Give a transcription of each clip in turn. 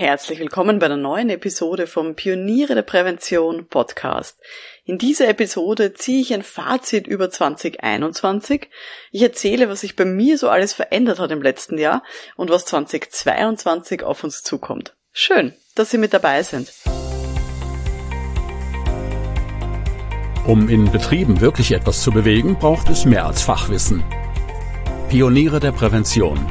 Herzlich willkommen bei einer neuen Episode vom Pioniere der Prävention Podcast. In dieser Episode ziehe ich ein Fazit über 2021. Ich erzähle, was sich bei mir so alles verändert hat im letzten Jahr und was 2022 auf uns zukommt. Schön, dass Sie mit dabei sind. Um in Betrieben wirklich etwas zu bewegen, braucht es mehr als Fachwissen. Pioniere der Prävention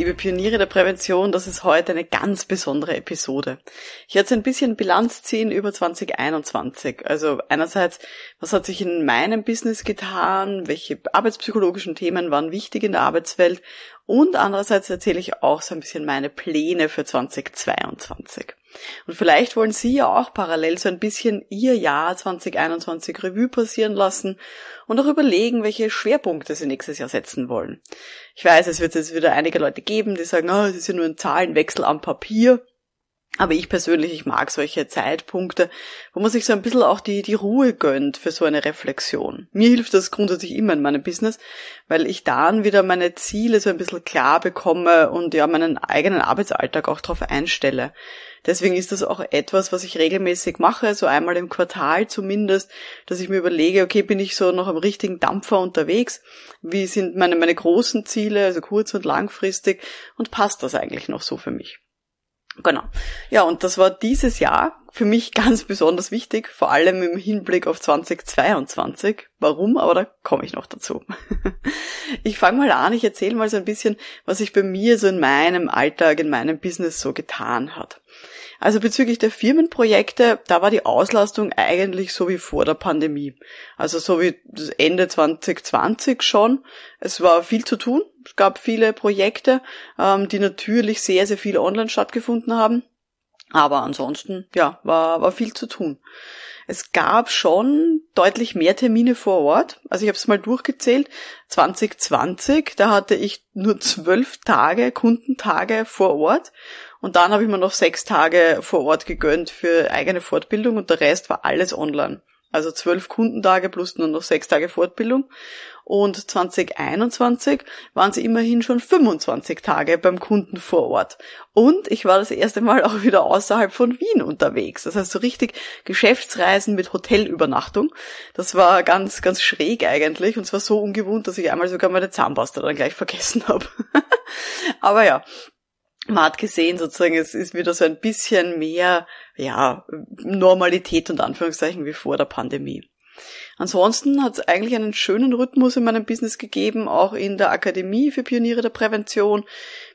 Liebe Pioniere der Prävention, das ist heute eine ganz besondere Episode. Ich werde ein bisschen Bilanz ziehen über 2021. Also einerseits, was hat sich in meinem Business getan, welche arbeitspsychologischen Themen waren wichtig in der Arbeitswelt und andererseits erzähle ich auch so ein bisschen meine Pläne für 2022. Und vielleicht wollen Sie ja auch parallel so ein bisschen Ihr Jahr 2021 Revue passieren lassen und auch überlegen, welche Schwerpunkte Sie nächstes Jahr setzen wollen. Ich weiß, es wird jetzt wieder einige Leute geben, die sagen, oh, das ist ja nur ein Zahlenwechsel am Papier. Aber ich persönlich, ich mag solche Zeitpunkte, wo man sich so ein bisschen auch die, die Ruhe gönnt für so eine Reflexion. Mir hilft das grundsätzlich immer in meinem Business, weil ich dann wieder meine Ziele so ein bisschen klar bekomme und ja meinen eigenen Arbeitsalltag auch darauf einstelle. Deswegen ist das auch etwas, was ich regelmäßig mache, so einmal im Quartal zumindest, dass ich mir überlege, okay, bin ich so noch am richtigen Dampfer unterwegs? Wie sind meine, meine großen Ziele, also kurz- und langfristig? Und passt das eigentlich noch so für mich? Genau. Ja, und das war dieses Jahr für mich ganz besonders wichtig, vor allem im Hinblick auf 2022. Warum? Aber da komme ich noch dazu. Ich fange mal an, ich erzähle mal so ein bisschen, was sich bei mir so in meinem Alltag, in meinem Business so getan hat. Also bezüglich der Firmenprojekte, da war die Auslastung eigentlich so wie vor der Pandemie. Also so wie Ende 2020 schon. Es war viel zu tun. Es gab viele Projekte, ähm, die natürlich sehr, sehr viel online stattgefunden haben. Aber ansonsten, ja, war, war viel zu tun. Es gab schon deutlich mehr Termine vor Ort. Also ich habe es mal durchgezählt. 2020, da hatte ich nur zwölf Tage, Kundentage vor Ort und dann habe ich mir noch sechs Tage vor Ort gegönnt für eigene Fortbildung und der Rest war alles online. Also zwölf Kundentage plus nur noch sechs Tage Fortbildung. Und 2021 waren sie immerhin schon 25 Tage beim Kunden vor Ort. Und ich war das erste Mal auch wieder außerhalb von Wien unterwegs. Das heißt so richtig Geschäftsreisen mit Hotelübernachtung. Das war ganz, ganz schräg eigentlich. Und zwar so ungewohnt, dass ich einmal sogar meine Zahnpasta dann gleich vergessen habe. Aber ja, man hat gesehen, sozusagen, es ist wieder so ein bisschen mehr, ja, Normalität und Anführungszeichen wie vor der Pandemie. Ansonsten hat es eigentlich einen schönen Rhythmus in meinem Business gegeben, auch in der Akademie für Pioniere der Prävention,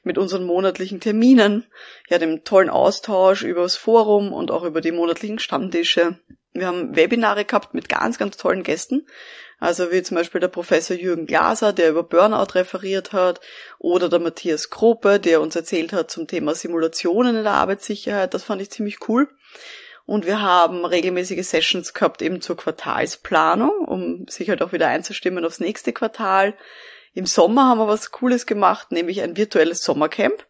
mit unseren monatlichen Terminen, ja, dem tollen Austausch über das Forum und auch über die monatlichen Stammtische. Wir haben Webinare gehabt mit ganz, ganz tollen Gästen. Also wie zum Beispiel der Professor Jürgen Glaser, der über Burnout referiert hat, oder der Matthias Krope, der uns erzählt hat zum Thema Simulationen in der Arbeitssicherheit. Das fand ich ziemlich cool. Und wir haben regelmäßige Sessions gehabt eben zur Quartalsplanung, um sich halt auch wieder einzustimmen aufs nächste Quartal. Im Sommer haben wir was Cooles gemacht, nämlich ein virtuelles Sommercamp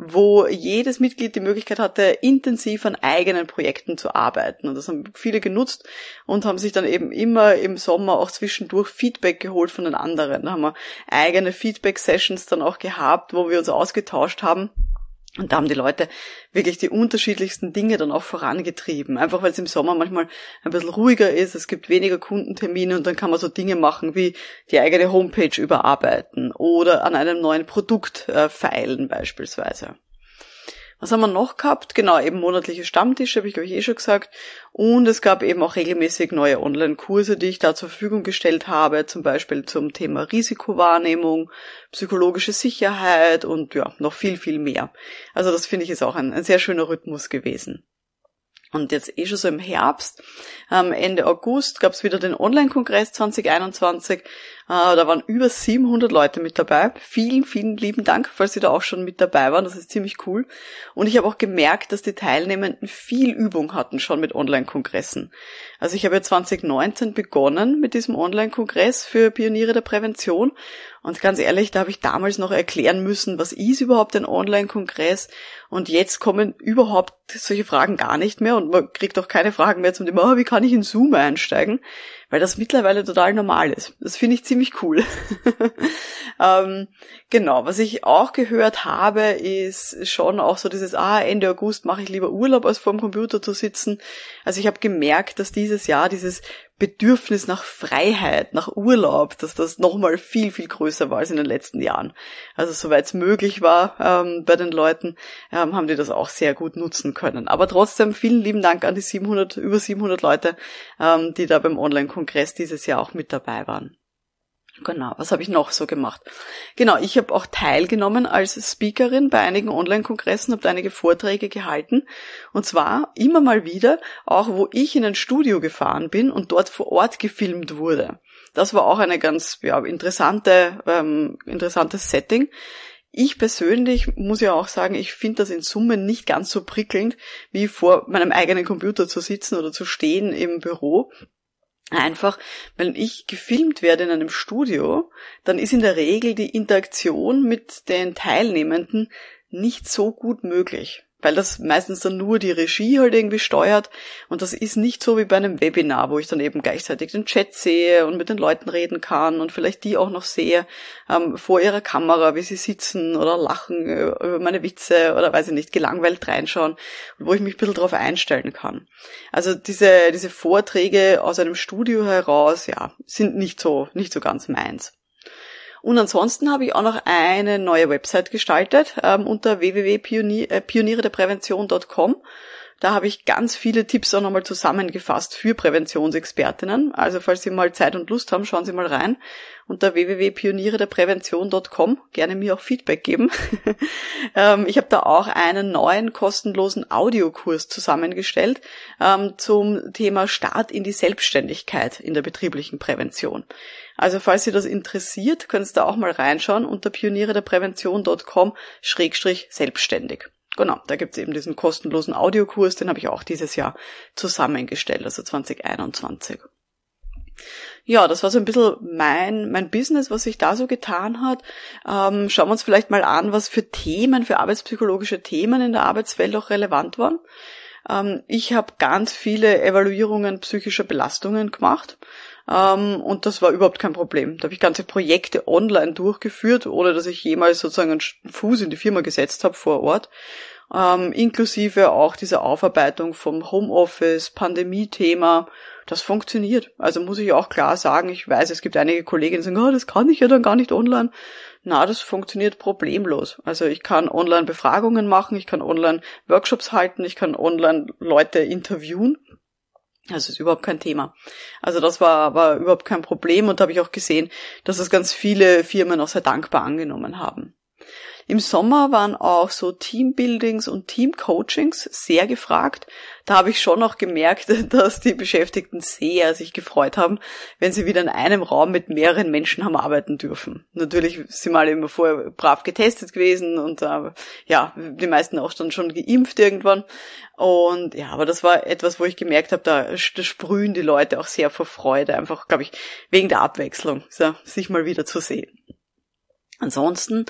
wo jedes Mitglied die Möglichkeit hatte, intensiv an eigenen Projekten zu arbeiten. Und das haben viele genutzt und haben sich dann eben immer im Sommer auch zwischendurch Feedback geholt von den anderen. Da haben wir eigene Feedback-Sessions dann auch gehabt, wo wir uns ausgetauscht haben und da haben die Leute wirklich die unterschiedlichsten Dinge dann auch vorangetrieben. Einfach weil es im Sommer manchmal ein bisschen ruhiger ist, es gibt weniger Kundentermine und dann kann man so Dinge machen wie die eigene Homepage überarbeiten oder an einem neuen Produkt äh, feilen beispielsweise. Was haben wir noch gehabt? Genau, eben monatliche Stammtische, habe ich euch eh schon gesagt. Und es gab eben auch regelmäßig neue Online-Kurse, die ich da zur Verfügung gestellt habe, zum Beispiel zum Thema Risikowahrnehmung, psychologische Sicherheit und ja, noch viel, viel mehr. Also das finde ich ist auch ein, ein sehr schöner Rhythmus gewesen. Und jetzt eh schon so im Herbst, ähm, Ende August, gab es wieder den Online-Kongress 2021. Äh, da waren über 700 Leute mit dabei. Vielen, vielen lieben Dank, falls Sie da auch schon mit dabei waren. Das ist ziemlich cool. Und ich habe auch gemerkt, dass die Teilnehmenden viel Übung hatten schon mit Online-Kongressen. Also ich habe ja 2019 begonnen mit diesem Online-Kongress für Pioniere der Prävention und ganz ehrlich, da habe ich damals noch erklären müssen, was ist überhaupt ein Online-Kongress? Und jetzt kommen überhaupt solche Fragen gar nicht mehr und man kriegt auch keine Fragen mehr zum Thema, oh, wie kann ich in Zoom einsteigen? Weil das mittlerweile total normal ist. Das finde ich ziemlich cool. ähm, genau, was ich auch gehört habe, ist schon auch so dieses, ah, Ende August mache ich lieber Urlaub, als vor dem Computer zu sitzen. Also ich habe gemerkt, dass dieses Jahr dieses Bedürfnis nach Freiheit, nach Urlaub, dass das nochmal viel, viel größer war als in den letzten Jahren. Also soweit es möglich war ähm, bei den Leuten, ähm, haben die das auch sehr gut nutzen können. Aber trotzdem vielen lieben Dank an die 700, über 700 Leute, ähm, die da beim Online-Kongress dieses Jahr auch mit dabei waren. Genau, was habe ich noch so gemacht? Genau, ich habe auch teilgenommen als Speakerin bei einigen Online-Kongressen, habe einige Vorträge gehalten und zwar immer mal wieder, auch wo ich in ein Studio gefahren bin und dort vor Ort gefilmt wurde. Das war auch eine ganz ja, interessante, ähm, interessantes Setting. Ich persönlich muss ja auch sagen, ich finde das in Summe nicht ganz so prickelnd, wie vor meinem eigenen Computer zu sitzen oder zu stehen im Büro. Einfach, wenn ich gefilmt werde in einem Studio, dann ist in der Regel die Interaktion mit den Teilnehmenden nicht so gut möglich weil das meistens dann nur die Regie halt irgendwie steuert und das ist nicht so wie bei einem Webinar, wo ich dann eben gleichzeitig den Chat sehe und mit den Leuten reden kann und vielleicht die auch noch sehe ähm, vor ihrer Kamera, wie sie sitzen oder lachen über meine Witze oder weiß ich nicht, gelangweilt reinschauen und wo ich mich ein bisschen drauf einstellen kann. Also diese, diese Vorträge aus einem Studio heraus, ja, sind nicht so, nicht so ganz meins. Und ansonsten habe ich auch noch eine neue Website gestaltet ähm, unter www.pionierederprävention.com. Da habe ich ganz viele Tipps auch nochmal zusammengefasst für Präventionsexpertinnen. Also falls Sie mal Zeit und Lust haben, schauen Sie mal rein unter www.pionierederprävention.com. Gerne mir auch Feedback geben. Ähm, ich habe da auch einen neuen kostenlosen Audiokurs zusammengestellt ähm, zum Thema Start in die Selbstständigkeit in der betrieblichen Prävention. Also falls Sie das interessiert, können Sie da auch mal reinschauen unter pionierederprävention.com-selbstständig. Genau, da gibt's eben diesen kostenlosen Audiokurs, den habe ich auch dieses Jahr zusammengestellt, also 2021. Ja, das war so ein bisschen mein, mein Business, was sich da so getan hat. Ähm, schauen wir uns vielleicht mal an, was für Themen, für arbeitspsychologische Themen in der Arbeitswelt auch relevant waren. Ähm, ich habe ganz viele Evaluierungen psychischer Belastungen gemacht. Ähm, und das war überhaupt kein Problem. Da habe ich ganze Projekte online durchgeführt, ohne dass ich jemals sozusagen einen Fuß in die Firma gesetzt habe vor Ort. Ähm, inklusive auch diese Aufarbeitung vom Homeoffice, Pandemie-Thema. Das funktioniert. Also muss ich auch klar sagen, ich weiß, es gibt einige Kolleginnen, die sagen, oh, das kann ich ja dann gar nicht online. Na, das funktioniert problemlos. Also ich kann online Befragungen machen, ich kann online Workshops halten, ich kann online Leute interviewen. Das ist überhaupt kein Thema. Also das war, war überhaupt kein Problem und habe ich auch gesehen, dass es ganz viele Firmen auch sehr dankbar angenommen haben. Im Sommer waren auch so Teambuildings und Teamcoachings sehr gefragt. Da habe ich schon auch gemerkt, dass die Beschäftigten sehr sich gefreut haben, wenn sie wieder in einem Raum mit mehreren Menschen haben arbeiten dürfen. Natürlich sind wir alle immer vorher brav getestet gewesen und äh, ja, die meisten auch dann schon geimpft irgendwann. Und ja, aber das war etwas, wo ich gemerkt habe, da, da sprühen die Leute auch sehr vor Freude, einfach, glaube ich, wegen der Abwechslung, so, sich mal wieder zu sehen. Ansonsten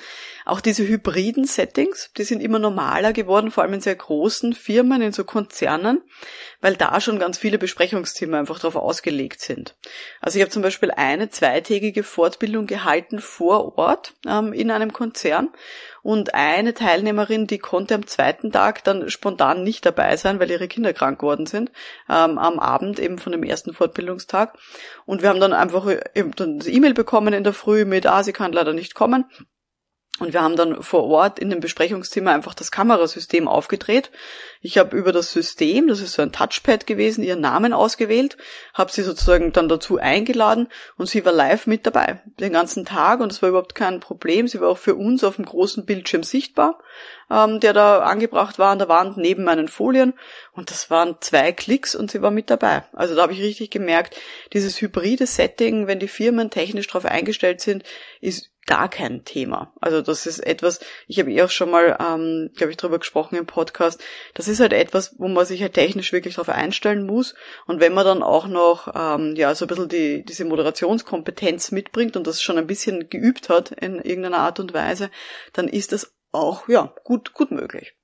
auch diese hybriden Settings, die sind immer normaler geworden, vor allem in sehr großen Firmen, in so Konzernen, weil da schon ganz viele Besprechungszimmer einfach darauf ausgelegt sind. Also ich habe zum Beispiel eine zweitägige Fortbildung gehalten vor Ort ähm, in einem Konzern und eine Teilnehmerin, die konnte am zweiten Tag dann spontan nicht dabei sein, weil ihre Kinder krank geworden sind, ähm, am Abend eben von dem ersten Fortbildungstag. Und wir haben dann einfach äh, eben dann E-Mail bekommen in der Früh mit, ah, sie kann leider nicht kommen. Und wir haben dann vor Ort in dem Besprechungszimmer einfach das Kamerasystem aufgedreht. Ich habe über das System, das ist so ein Touchpad gewesen, ihren Namen ausgewählt, habe sie sozusagen dann dazu eingeladen und sie war live mit dabei den ganzen Tag und es war überhaupt kein Problem. Sie war auch für uns auf dem großen Bildschirm sichtbar, ähm, der da angebracht war an der Wand neben meinen Folien und das waren zwei Klicks und sie war mit dabei. Also da habe ich richtig gemerkt, dieses hybride Setting, wenn die Firmen technisch darauf eingestellt sind, ist gar kein Thema. Also das ist etwas, ich habe eh auch schon mal, ähm, glaube ich, drüber gesprochen im Podcast, das ist halt etwas, wo man sich halt technisch wirklich darauf einstellen muss. Und wenn man dann auch noch ähm, ja so ein bisschen die, diese Moderationskompetenz mitbringt und das schon ein bisschen geübt hat in irgendeiner Art und Weise, dann ist das auch ja gut, gut möglich.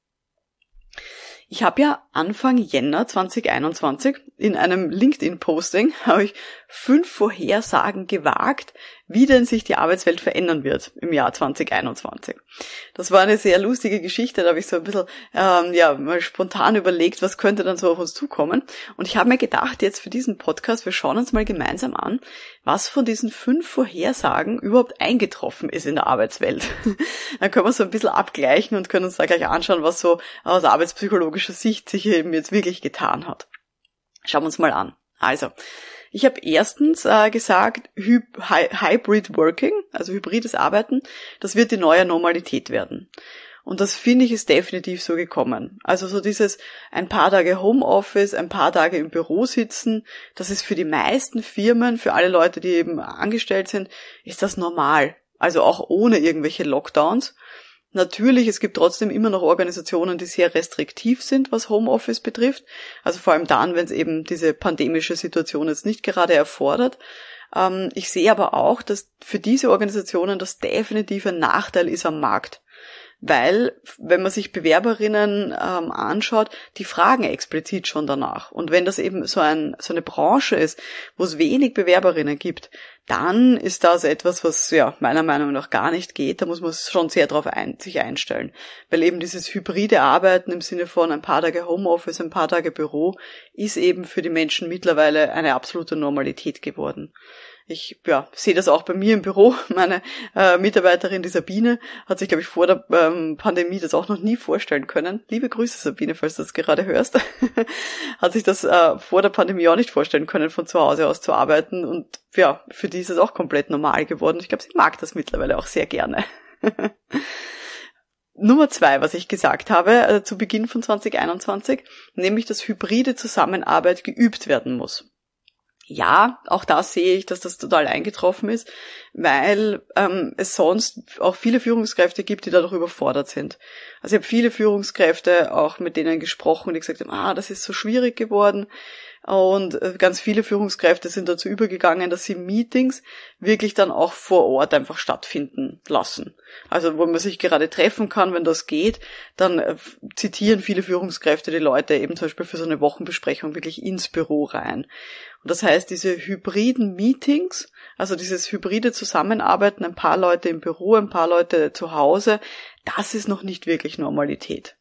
Ich habe ja Anfang Jänner 2021 in einem LinkedIn-Posting habe ich fünf Vorhersagen gewagt, wie denn sich die Arbeitswelt verändern wird im Jahr 2021. Das war eine sehr lustige Geschichte, da habe ich so ein bisschen ähm, ja mal spontan überlegt, was könnte dann so auf uns zukommen. Und ich habe mir gedacht, jetzt für diesen Podcast, wir schauen uns mal gemeinsam an, was von diesen fünf Vorhersagen überhaupt eingetroffen ist in der Arbeitswelt. dann können wir so ein bisschen abgleichen und können uns da gleich anschauen, was so aus arbeitspsychologischer Sicht sich eben jetzt wirklich getan hat. Schauen wir uns mal an. Also, ich habe erstens äh, gesagt, Hy Hybrid Working, also hybrides Arbeiten, das wird die neue Normalität werden. Und das finde ich ist definitiv so gekommen. Also so dieses ein paar Tage Homeoffice, ein paar Tage im Büro sitzen, das ist für die meisten Firmen, für alle Leute, die eben angestellt sind, ist das normal. Also auch ohne irgendwelche Lockdowns. Natürlich, es gibt trotzdem immer noch Organisationen, die sehr restriktiv sind, was Homeoffice betrifft. Also vor allem dann, wenn es eben diese pandemische Situation jetzt nicht gerade erfordert. Ähm, ich sehe aber auch, dass für diese Organisationen das definitiv ein Nachteil ist am Markt weil, wenn man sich Bewerberinnen ähm, anschaut, die fragen explizit schon danach. Und wenn das eben so, ein, so eine Branche ist, wo es wenig Bewerberinnen gibt, dann ist das etwas, was ja meiner Meinung nach gar nicht geht. Da muss man schon sehr darauf ein, sich einstellen. Weil eben dieses hybride Arbeiten im Sinne von ein paar Tage Homeoffice, ein paar Tage Büro, ist eben für die Menschen mittlerweile eine absolute Normalität geworden. Ich ja, sehe das auch bei mir im Büro. Meine äh, Mitarbeiterin, die Sabine, hat sich, glaube ich, vor der ähm, Pandemie das auch noch nie vorstellen können. Liebe Grüße, Sabine, falls du das gerade hörst. hat sich das äh, vor der Pandemie auch nicht vorstellen können, von zu Hause aus zu arbeiten. Und ja, für die ist es auch komplett normal geworden. Ich glaube, sie mag das mittlerweile auch sehr gerne. Nummer zwei, was ich gesagt habe, also zu Beginn von 2021, nämlich, dass hybride Zusammenarbeit geübt werden muss ja, auch da sehe ich, dass das total eingetroffen ist, weil ähm, es sonst auch viele Führungskräfte gibt, die dadurch überfordert sind. Also ich habe viele Führungskräfte auch mit denen gesprochen, die gesagt haben, ah, das ist so schwierig geworden. Und äh, ganz viele Führungskräfte sind dazu übergegangen, dass sie Meetings wirklich dann auch vor Ort einfach stattfinden lassen. Also wo man sich gerade treffen kann, wenn das geht, dann äh, zitieren viele Führungskräfte die Leute eben zum Beispiel für so eine Wochenbesprechung wirklich ins Büro rein. Und das heißt, diese hybriden Meetings, also dieses hybride Zusammenarbeiten, ein paar Leute im Büro, ein paar Leute zu Hause, das ist noch nicht wirklich Normalität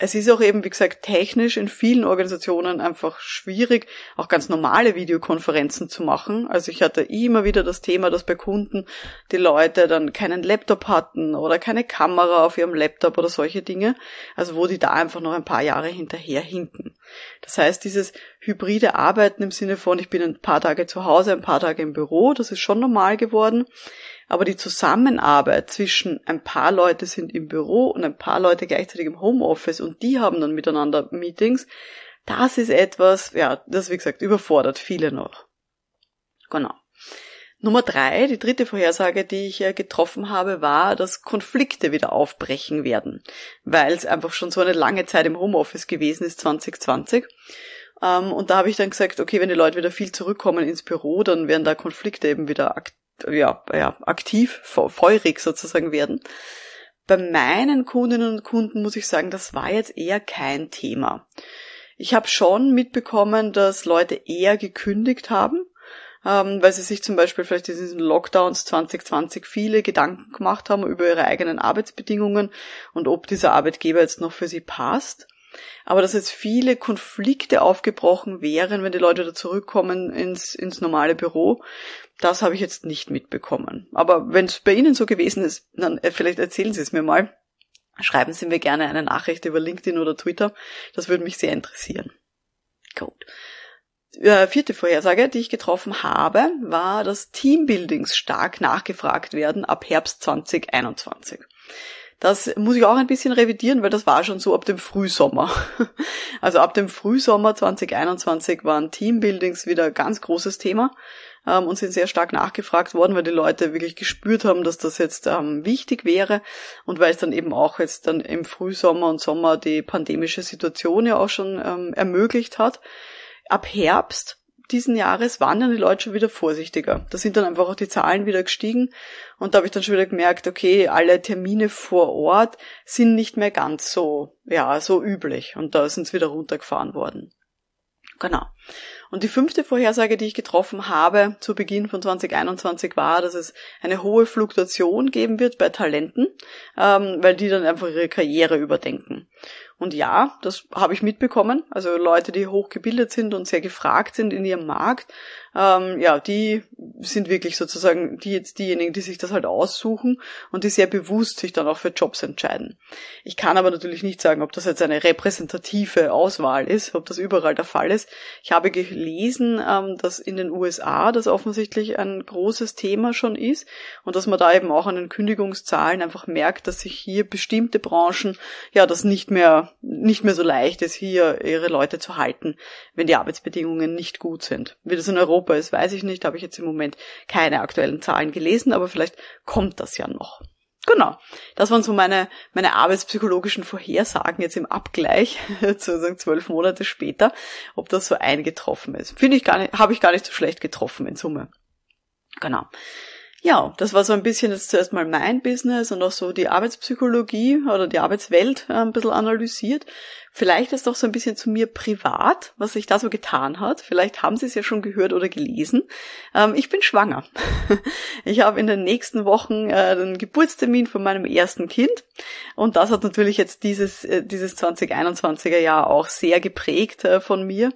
es ist auch eben, wie gesagt, technisch in vielen Organisationen einfach schwierig, auch ganz normale Videokonferenzen zu machen. Also ich hatte immer wieder das Thema, dass bei Kunden die Leute dann keinen Laptop hatten oder keine Kamera auf ihrem Laptop oder solche Dinge. Also wo die da einfach noch ein paar Jahre hinterher hinken. Das heißt, dieses hybride Arbeiten im Sinne von, ich bin ein paar Tage zu Hause, ein paar Tage im Büro, das ist schon normal geworden. Aber die Zusammenarbeit zwischen ein paar Leute sind im Büro und ein paar Leute gleichzeitig im Homeoffice und die haben dann miteinander Meetings, das ist etwas, ja, das wie gesagt überfordert viele noch. Genau. Nummer drei, die dritte Vorhersage, die ich getroffen habe, war, dass Konflikte wieder aufbrechen werden, weil es einfach schon so eine lange Zeit im Homeoffice gewesen ist, 2020. Ähm, und da habe ich dann gesagt, okay, wenn die Leute wieder viel zurückkommen ins Büro, dann werden da Konflikte eben wieder ja, ja, aktiv, feurig sozusagen werden. Bei meinen Kundinnen und Kunden muss ich sagen, das war jetzt eher kein Thema. Ich habe schon mitbekommen, dass Leute eher gekündigt haben, ähm, weil sie sich zum Beispiel vielleicht in diesen Lockdowns 2020 viele Gedanken gemacht haben über ihre eigenen Arbeitsbedingungen und ob dieser Arbeitgeber jetzt noch für sie passt. Aber dass jetzt viele Konflikte aufgebrochen wären, wenn die Leute da zurückkommen ins, ins normale Büro, das habe ich jetzt nicht mitbekommen. Aber wenn es bei Ihnen so gewesen ist, dann äh, vielleicht erzählen Sie es mir mal. Schreiben Sie mir gerne eine Nachricht über LinkedIn oder Twitter. Das würde mich sehr interessieren. Gut. Äh, vierte Vorhersage, die ich getroffen habe, war, dass Teambuildings stark nachgefragt werden ab Herbst 2021. Das muss ich auch ein bisschen revidieren, weil das war schon so ab dem Frühsommer. Also ab dem Frühsommer 2021 waren Teambuildings wieder ein ganz großes Thema ähm, und sind sehr stark nachgefragt worden, weil die Leute wirklich gespürt haben, dass das jetzt ähm, wichtig wäre und weil es dann eben auch jetzt dann im Frühsommer und Sommer die pandemische Situation ja auch schon ähm, ermöglicht hat. Ab Herbst diesen Jahres waren dann die Leute schon wieder vorsichtiger. Da sind dann einfach auch die Zahlen wieder gestiegen und da habe ich dann schon wieder gemerkt, okay, alle Termine vor Ort sind nicht mehr ganz so, ja, so üblich und da sind es wieder runtergefahren worden. Genau. Und die fünfte Vorhersage, die ich getroffen habe zu Beginn von 2021 war, dass es eine hohe Fluktuation geben wird bei Talenten, ähm, weil die dann einfach ihre Karriere überdenken. Und ja, das habe ich mitbekommen. Also Leute, die hochgebildet sind und sehr gefragt sind in ihrem Markt, ähm, ja, die sind wirklich sozusagen die jetzt diejenigen, die sich das halt aussuchen und die sehr bewusst sich dann auch für Jobs entscheiden. Ich kann aber natürlich nicht sagen, ob das jetzt eine repräsentative Auswahl ist, ob das überall der Fall ist. Ich habe gelesen, ähm, dass in den USA das offensichtlich ein großes Thema schon ist und dass man da eben auch an den Kündigungszahlen einfach merkt, dass sich hier bestimmte Branchen ja das nicht mehr nicht mehr so leicht ist, hier ihre Leute zu halten, wenn die Arbeitsbedingungen nicht gut sind. Wie das in Europa Europa ist, weiß ich nicht, habe ich jetzt im Moment keine aktuellen Zahlen gelesen, aber vielleicht kommt das ja noch. Genau. Das waren so meine, meine arbeitspsychologischen Vorhersagen jetzt im Abgleich, sozusagen zwölf Monate später, ob das so eingetroffen ist. Finde ich gar nicht, habe ich gar nicht so schlecht getroffen in Summe. Genau. Ja, das war so ein bisschen jetzt zuerst mal mein Business und auch so die Arbeitspsychologie oder die Arbeitswelt äh, ein bisschen analysiert. Vielleicht ist doch so ein bisschen zu mir privat, was sich da so getan hat. Vielleicht haben Sie es ja schon gehört oder gelesen. Ähm, ich bin schwanger. ich habe in den nächsten Wochen äh, den Geburtstermin von meinem ersten Kind. Und das hat natürlich jetzt dieses, äh, dieses 2021er Jahr auch sehr geprägt äh, von mir.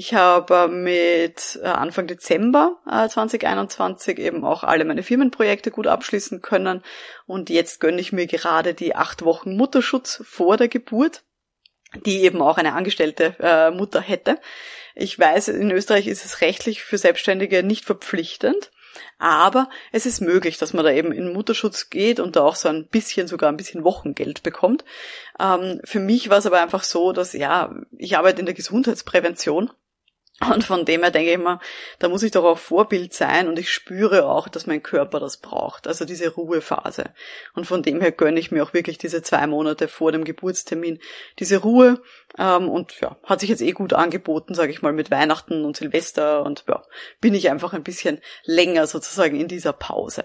Ich habe mit äh, Anfang Dezember 2021 äh, eben auch alle meine Firmenprojekte gut abschließen können und jetzt gönne ich mir gerade die acht Wochen Mutterschutz vor der Geburt, die eben auch eine angestellte äh, Mutter hätte. Ich weiß, in Österreich ist es rechtlich für Selbstständige nicht verpflichtend. Aber es ist möglich, dass man da eben in Mutterschutz geht und da auch so ein bisschen, sogar ein bisschen Wochengeld bekommt. Ähm, für mich war es aber einfach so, dass ja, ich arbeite in der Gesundheitsprävention und von dem her denke ich immer, da muss ich doch auch Vorbild sein und ich spüre auch, dass mein Körper das braucht, also diese Ruhephase. Und von dem her gönne ich mir auch wirklich diese zwei Monate vor dem Geburtstermin diese Ruhe. Ähm, und ja, hat sich jetzt eh gut angeboten, sage ich mal, mit Weihnachten und Silvester und ja, bin ich einfach ein bisschen länger sozusagen in dieser Pause.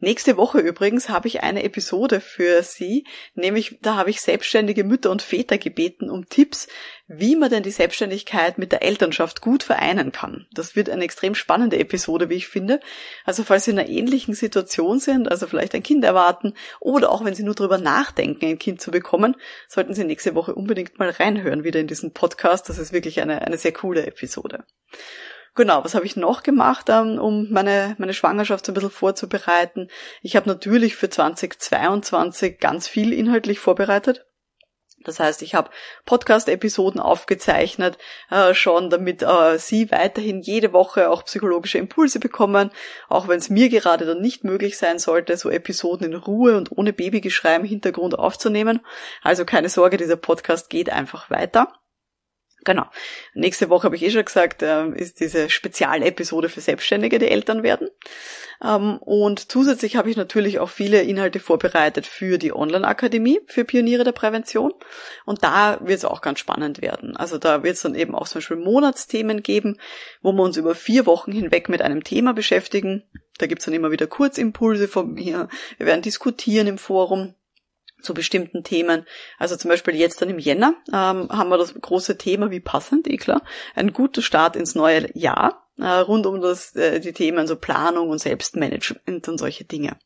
Nächste Woche übrigens habe ich eine Episode für Sie, nämlich da habe ich selbstständige Mütter und Väter gebeten um Tipps, wie man denn die Selbstständigkeit mit der Elternschaft gut vereinen kann. Das wird eine extrem spannende Episode, wie ich finde. Also falls Sie in einer ähnlichen Situation sind, also vielleicht ein Kind erwarten oder auch wenn Sie nur darüber nachdenken, ein Kind zu bekommen, sollten Sie nächste Woche unbedingt mal reinhören wieder in diesen Podcast. Das ist wirklich eine, eine sehr coole Episode. Genau, was habe ich noch gemacht, ähm, um meine, meine Schwangerschaft so ein bisschen vorzubereiten? Ich habe natürlich für 2022 ganz viel inhaltlich vorbereitet. Das heißt, ich habe Podcast-Episoden aufgezeichnet, äh, schon damit äh, Sie weiterhin jede Woche auch psychologische Impulse bekommen, auch wenn es mir gerade dann nicht möglich sein sollte, so Episoden in Ruhe und ohne Babygeschrei im Hintergrund aufzunehmen. Also keine Sorge, dieser Podcast geht einfach weiter. Genau. Nächste Woche habe ich eh schon gesagt, äh, ist diese Spezialepisode für Selbstständige, die Eltern werden. Ähm, und zusätzlich habe ich natürlich auch viele Inhalte vorbereitet für die Online-Akademie für Pioniere der Prävention. Und da wird es auch ganz spannend werden. Also da wird es dann eben auch zum Beispiel Monatsthemen geben, wo wir uns über vier Wochen hinweg mit einem Thema beschäftigen. Da gibt's dann immer wieder Kurzimpulse von mir. Wir werden diskutieren im Forum zu bestimmten Themen. Also zum Beispiel jetzt dann im Jänner ähm, haben wir das große Thema, wie passend, eh klar, ein guter Start ins neue Jahr, äh, rund um das, äh, die Themen so Planung und Selbstmanagement und solche Dinge.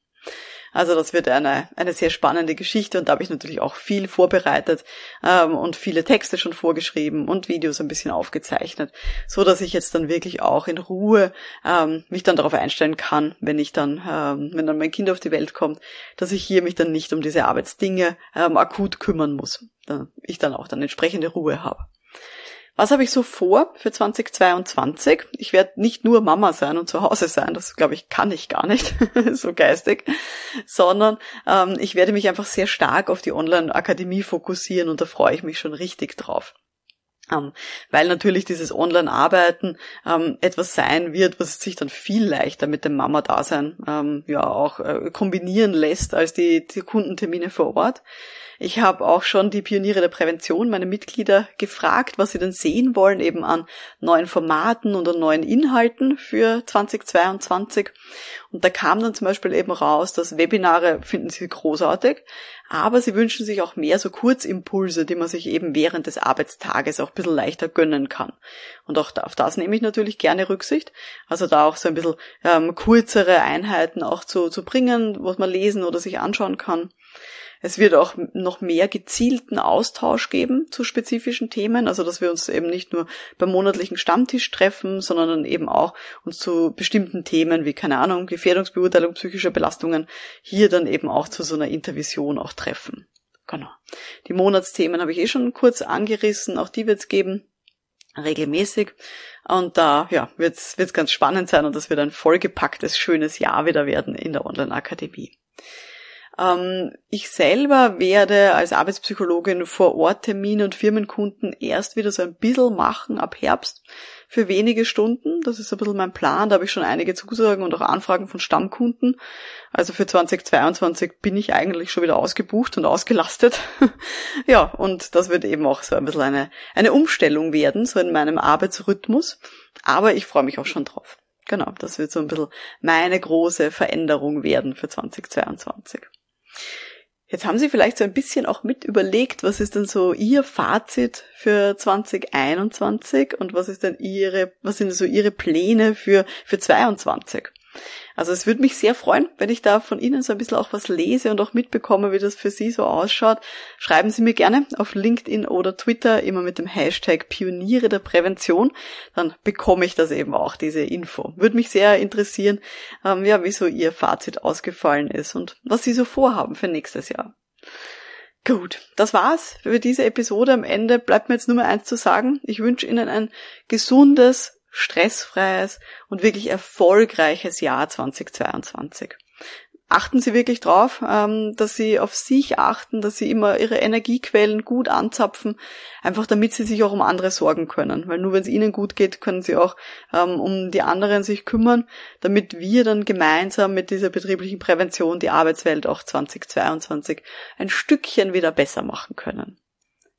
Also das wird eine, eine sehr spannende Geschichte und da habe ich natürlich auch viel vorbereitet ähm, und viele Texte schon vorgeschrieben und Videos ein bisschen aufgezeichnet, so dass ich jetzt dann wirklich auch in Ruhe ähm, mich dann darauf einstellen kann, wenn ich dann, ähm, wenn dann mein Kind auf die Welt kommt, dass ich hier mich dann nicht um diese Arbeitsdinge ähm, akut kümmern muss. Da ich dann auch dann entsprechende Ruhe habe. Was habe ich so vor für 2022? Ich werde nicht nur Mama sein und zu Hause sein, das glaube ich kann ich gar nicht, so geistig, sondern ähm, ich werde mich einfach sehr stark auf die Online-Akademie fokussieren und da freue ich mich schon richtig drauf. Ähm, weil natürlich dieses Online-Arbeiten ähm, etwas sein wird, was sich dann viel leichter mit dem Mama-Dasein ähm, ja auch äh, kombinieren lässt als die, die Kundentermine vor Ort. Ich habe auch schon die Pioniere der Prävention, meine Mitglieder, gefragt, was sie denn sehen wollen, eben an neuen Formaten und an neuen Inhalten für 2022. Und da kam dann zum Beispiel eben raus, dass Webinare finden sie großartig, aber sie wünschen sich auch mehr so Kurzimpulse, die man sich eben während des Arbeitstages auch ein bisschen leichter gönnen kann. Und auch auf das nehme ich natürlich gerne Rücksicht. Also da auch so ein bisschen ähm, kürzere Einheiten auch zu, zu bringen, was man lesen oder sich anschauen kann. Es wird auch noch mehr gezielten Austausch geben zu spezifischen Themen, also dass wir uns eben nicht nur beim monatlichen Stammtisch treffen, sondern dann eben auch uns zu bestimmten Themen wie, keine Ahnung, Gefährdungsbeurteilung psychischer Belastungen hier dann eben auch zu so einer Intervision auch treffen. Genau. Die Monatsthemen habe ich eh schon kurz angerissen, auch die wird es geben regelmäßig. Und da ja, wird es ganz spannend sein und das wird ein vollgepacktes, schönes Jahr wieder werden in der Online-Akademie. Ähm, ich selber werde als Arbeitspsychologin vor Ort Termine und Firmenkunden erst wieder so ein bisschen machen ab Herbst für wenige Stunden. Das ist ein bisschen mein Plan. Da habe ich schon einige Zusagen und auch Anfragen von Stammkunden. Also für 2022 bin ich eigentlich schon wieder ausgebucht und ausgelastet. ja, und das wird eben auch so ein bisschen eine, eine Umstellung werden, so in meinem Arbeitsrhythmus. Aber ich freue mich auch schon drauf. Genau, das wird so ein bisschen meine große Veränderung werden für 2022. Jetzt haben Sie vielleicht so ein bisschen auch mit überlegt, was ist denn so Ihr Fazit für 2021 und was ist denn Ihre, was sind so Ihre Pläne für, für 22? Also es würde mich sehr freuen, wenn ich da von Ihnen so ein bisschen auch was lese und auch mitbekomme, wie das für Sie so ausschaut. Schreiben Sie mir gerne auf LinkedIn oder Twitter immer mit dem Hashtag Pioniere der Prävention. Dann bekomme ich das eben auch, diese Info. Würde mich sehr interessieren, ähm, ja, wie so Ihr Fazit ausgefallen ist und was Sie so vorhaben für nächstes Jahr. Gut, das war's für diese Episode. Am Ende bleibt mir jetzt nur mehr eins zu sagen. Ich wünsche Ihnen ein gesundes, stressfreies und wirklich erfolgreiches Jahr 2022. Achten Sie wirklich drauf, ähm, dass Sie auf sich achten, dass Sie immer Ihre Energiequellen gut anzapfen, einfach damit Sie sich auch um andere sorgen können. Weil nur wenn es Ihnen gut geht, können Sie auch ähm, um die anderen sich kümmern, damit wir dann gemeinsam mit dieser betrieblichen Prävention die Arbeitswelt auch 2022 ein Stückchen wieder besser machen können.